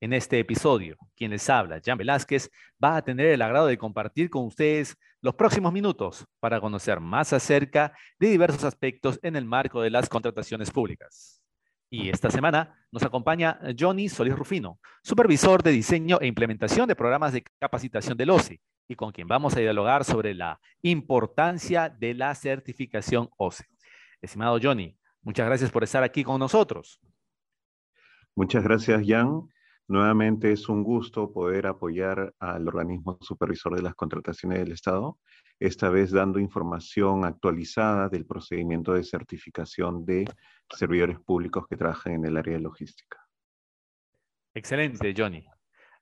En este episodio, quien les habla, Jan Velázquez, va a tener el agrado de compartir con ustedes los próximos minutos para conocer más acerca de diversos aspectos en el marco de las contrataciones públicas. Y esta semana nos acompaña Johnny Solís Rufino, supervisor de diseño e implementación de programas de capacitación del OCE, y con quien vamos a dialogar sobre la importancia de la certificación OCE. Estimado Johnny, muchas gracias por estar aquí con nosotros. Muchas gracias, Jan. Nuevamente es un gusto poder apoyar al organismo supervisor de las contrataciones del Estado, esta vez dando información actualizada del procedimiento de certificación de servidores públicos que trabajan en el área de logística. Excelente, Johnny.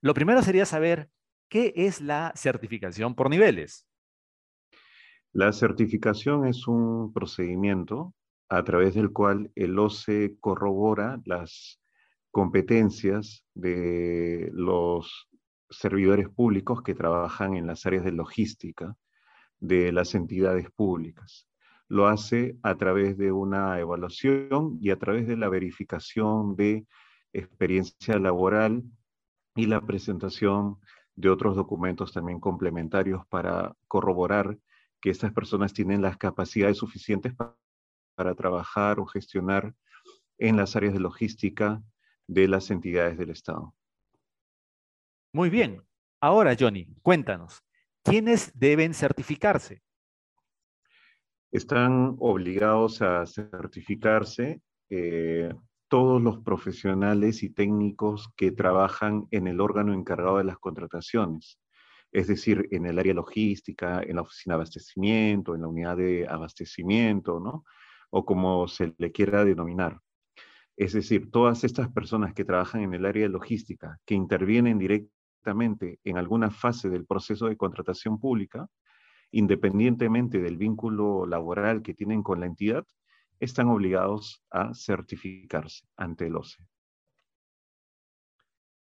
Lo primero sería saber qué es la certificación por niveles. La certificación es un procedimiento a través del cual el OCE corrobora las competencias de los servidores públicos que trabajan en las áreas de logística de las entidades públicas. Lo hace a través de una evaluación y a través de la verificación de experiencia laboral y la presentación de otros documentos también complementarios para corroborar que estas personas tienen las capacidades suficientes para, para trabajar o gestionar en las áreas de logística de las entidades del Estado. Muy bien. Ahora, Johnny, cuéntanos, ¿quiénes deben certificarse? Están obligados a certificarse eh, todos los profesionales y técnicos que trabajan en el órgano encargado de las contrataciones, es decir, en el área logística, en la oficina de abastecimiento, en la unidad de abastecimiento, ¿no? O como se le quiera denominar. Es decir, todas estas personas que trabajan en el área de logística, que intervienen directamente en alguna fase del proceso de contratación pública, independientemente del vínculo laboral que tienen con la entidad, están obligados a certificarse ante el OCE.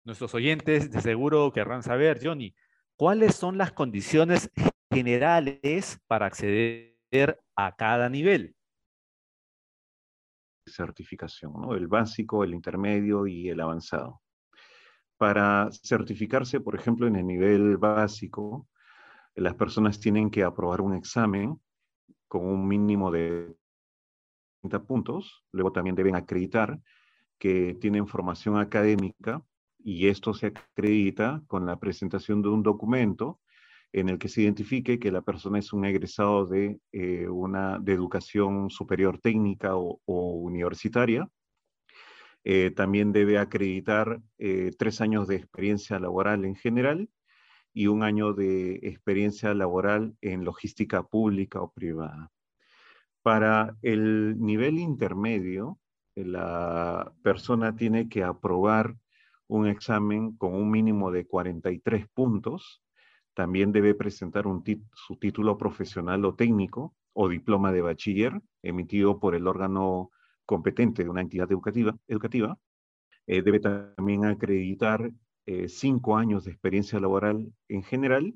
Nuestros oyentes de seguro querrán saber, Johnny, ¿cuáles son las condiciones generales para acceder a cada nivel? Certificación, el básico, el intermedio y el avanzado. Para certificarse, por ejemplo, en el nivel básico, las personas tienen que aprobar un examen con un mínimo de 30 puntos, luego también deben acreditar que tienen formación académica y esto se acredita con la presentación de un documento en el que se identifique que la persona es un egresado de, eh, una, de educación superior técnica o, universitaria. Eh, también debe acreditar eh, tres años de experiencia laboral en general y un año de experiencia laboral en logística pública o privada. Para el nivel intermedio, la persona tiene que aprobar un examen con un mínimo de 43 puntos también debe presentar un su título profesional o técnico o diploma de bachiller emitido por el órgano competente de una entidad educativa. Eh, debe también acreditar eh, cinco años de experiencia laboral en general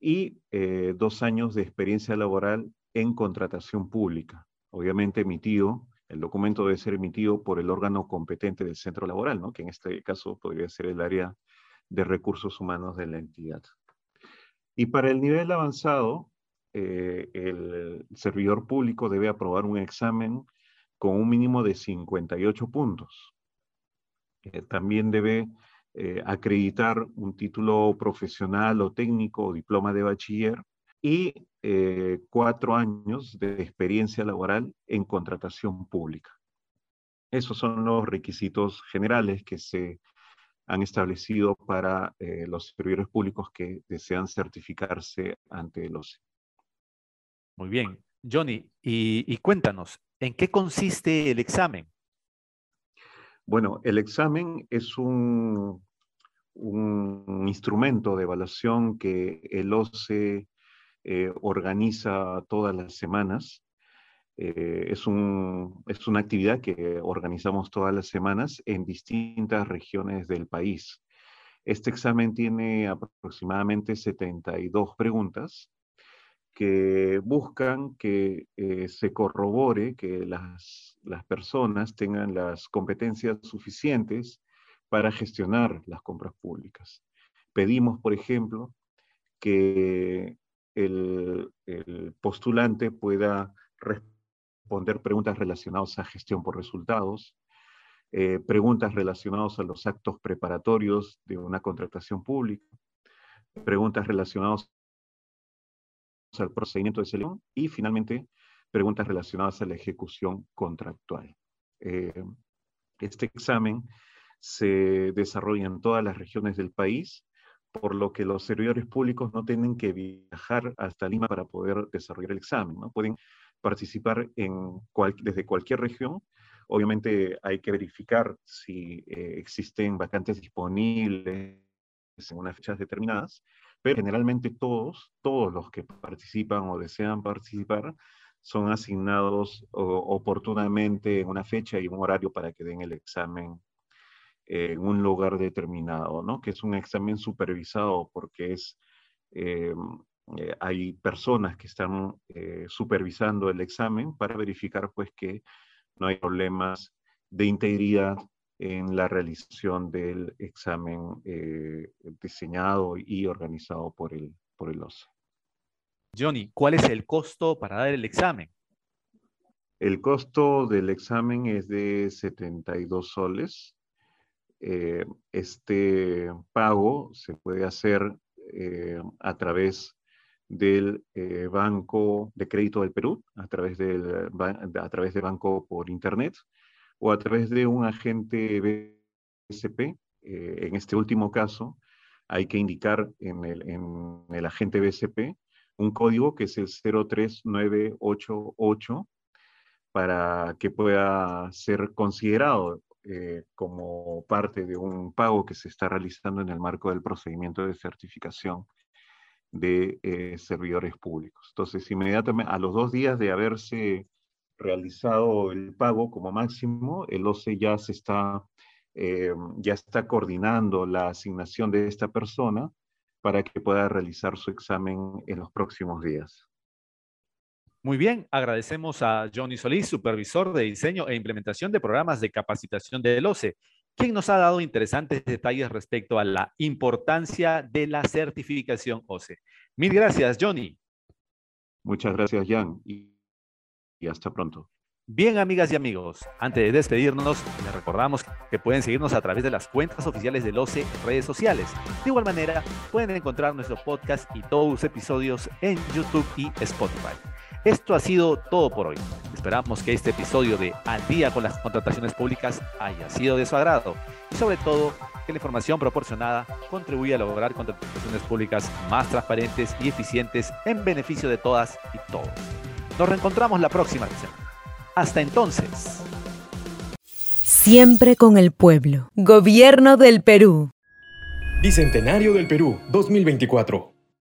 y eh, dos años de experiencia laboral en contratación pública. Obviamente emitido, el documento debe ser emitido por el órgano competente del centro laboral, ¿no? que en este caso podría ser el área de recursos humanos de la entidad. Y para el nivel avanzado, eh, el servidor público debe aprobar un examen con un mínimo de 58 puntos. Eh, también debe eh, acreditar un título profesional o técnico o diploma de bachiller y cuatro años de experiencia laboral en contratación pública. Esos son los requisitos generales que se han establecido para eh, los servidores públicos que desean certificarse ante el OCE. Muy bien. Johnny, y, cuéntanos, ¿en qué consiste el examen? Bueno, el examen es un, un instrumento de evaluación que el OCE eh, organiza todas las semanas. Eh, es, un, es una actividad que organizamos todas las semanas en distintas regiones del país. Este examen tiene aproximadamente 72 preguntas que buscan que eh, se corrobore que las, las personas tengan las competencias suficientes para gestionar las compras públicas. Pedimos, por ejemplo, que el, postulante pueda responder preguntas relacionadas a gestión por resultados, eh, preguntas relacionadas a los actos preparatorios de una contratación pública, preguntas relacionadas al procedimiento de selección y finalmente preguntas relacionadas a la ejecución contractual. Eh, este examen se desarrolla en todas las regiones del país, por lo que los servidores públicos no tienen que viajar hasta Lima para poder desarrollar el examen, ¿no? Pueden participar desde cualquier región. Obviamente hay que verificar si eh, existen vacantes disponibles en unas fechas determinadas, pero generalmente todos, todos los que participan o desean participar son asignados oportunamente en una fecha y un horario para que den el examen en un lugar determinado, ¿no? Que es un examen supervisado porque es, eh, eh, hay personas que están eh, supervisando el examen para verificar pues que no hay problemas de integridad en la realización del examen diseñado y organizado por el, por el OCE. Johnny, ¿cuál es el costo para dar el examen? El costo del examen es de 72 soles. Eh, este pago se puede hacer eh, a través del eh, Banco de Crédito del Perú, a través, del, a través de banco por Internet o a través de un agente BSP. en este último caso, hay que indicar en el, en el agente BSP un código que es el 03988 para que pueda ser considerado eh, como parte de un pago que se está realizando en el marco del procedimiento de certificación de eh, servidores públicos. Entonces, inmediatamente, a los dos días de haberse realizado el pago como máximo, el OCE ya se está, eh, ya está coordinando la asignación de esta persona para que pueda realizar su examen en los próximos días. Muy bien, agradecemos a Johnny Solís, supervisor de diseño e implementación de programas de capacitación del OCE, quien nos ha dado interesantes detalles respecto a la importancia de la certificación OCE. Mil gracias, Johnny. Muchas gracias, Jan, y, y hasta pronto. Bien, amigas y amigos, antes de despedirnos, les recordamos que pueden seguirnos a través de las cuentas oficiales del OCE en redes sociales. De igual manera, pueden encontrar nuestro podcast y todos los episodios en YouTube y Spotify. Esto ha sido todo por hoy. Esperamos que este episodio de Al día con las contrataciones públicas haya sido de su agrado y sobre todo que la información proporcionada contribuya a lograr contrataciones públicas más transparentes y eficientes en beneficio de todas y todos. Nos reencontramos la próxima semana. Hasta entonces. Siempre con el pueblo. Gobierno del Perú. Bicentenario del Perú 2024.